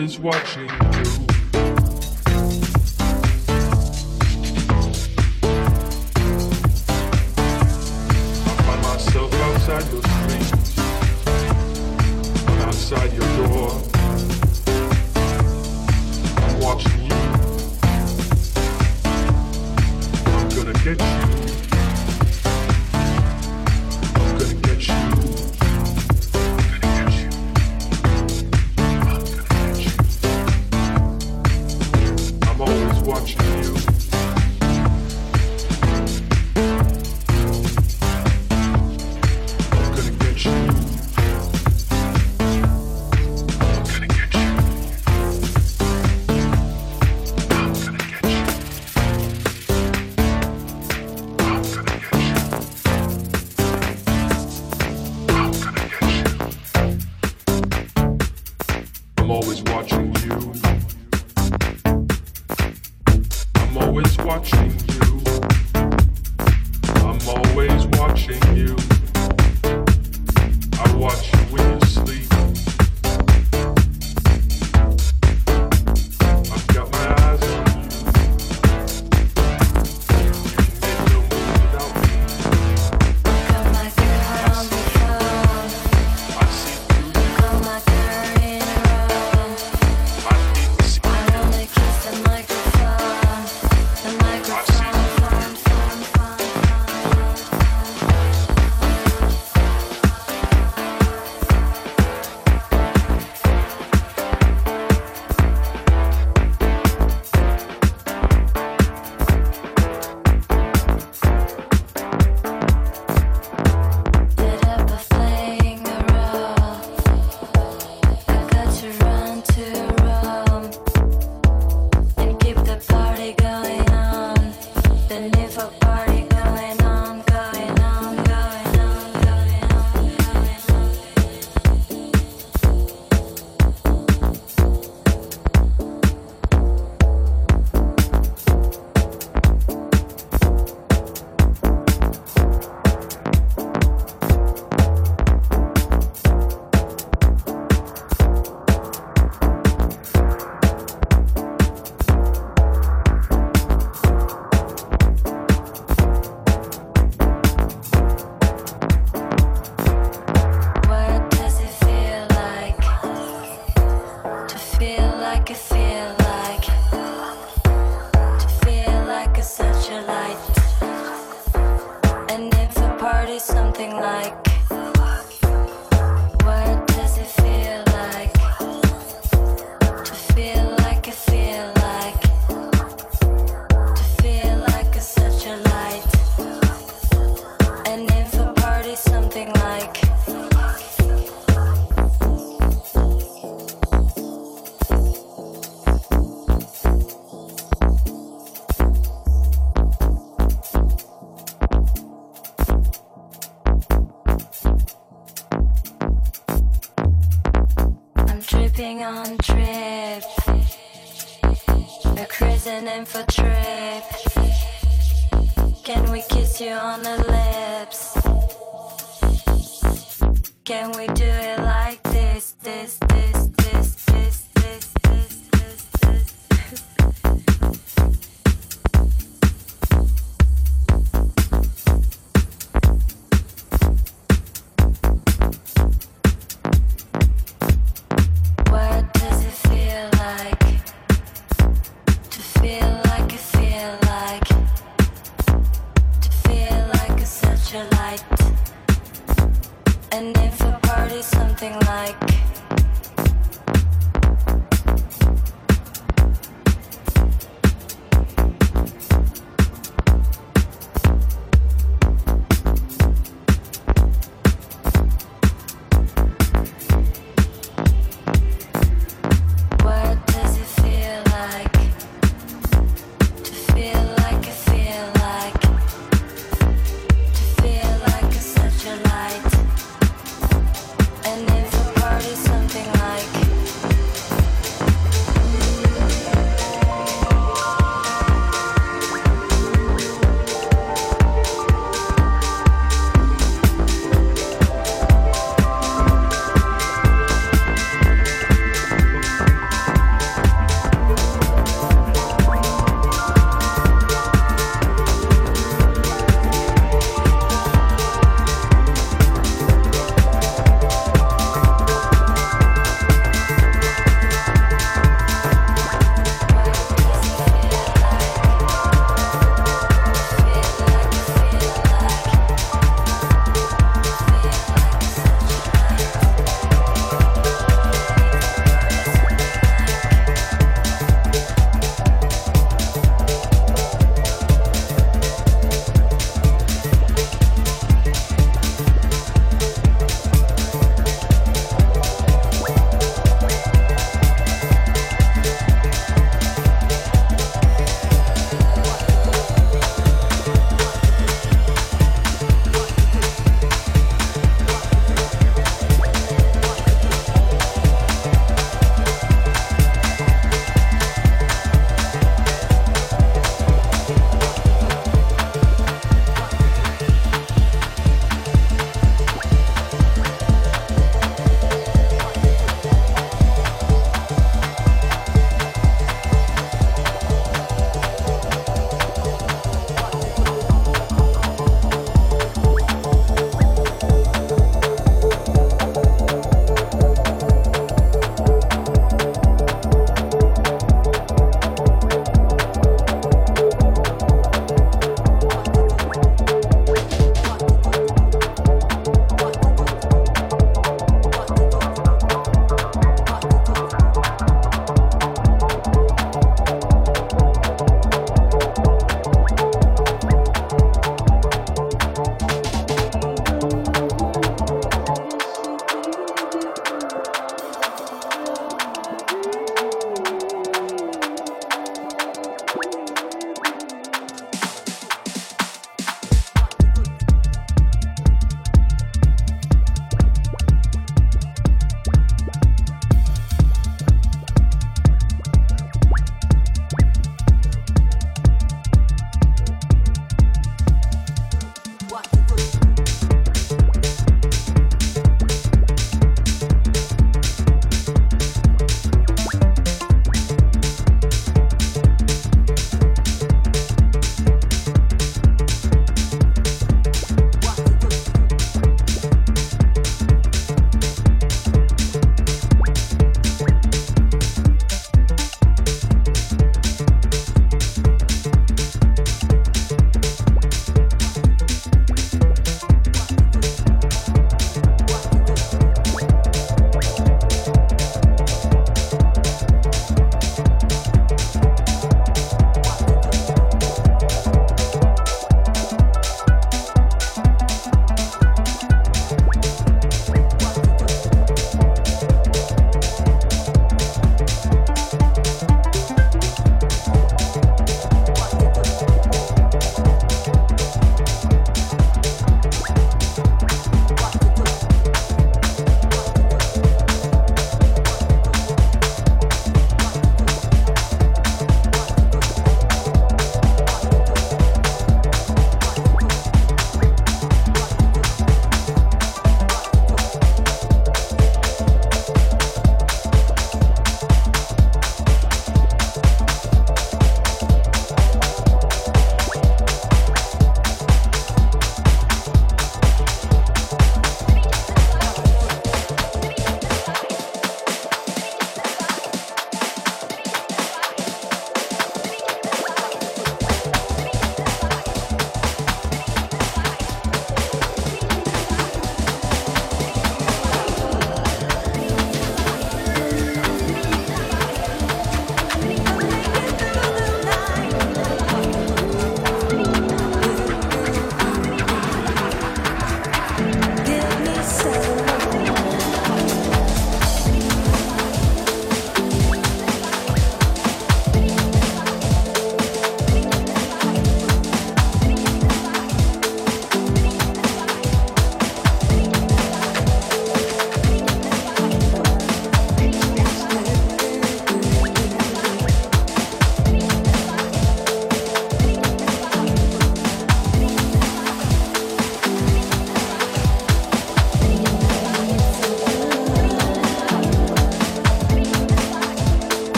always watching.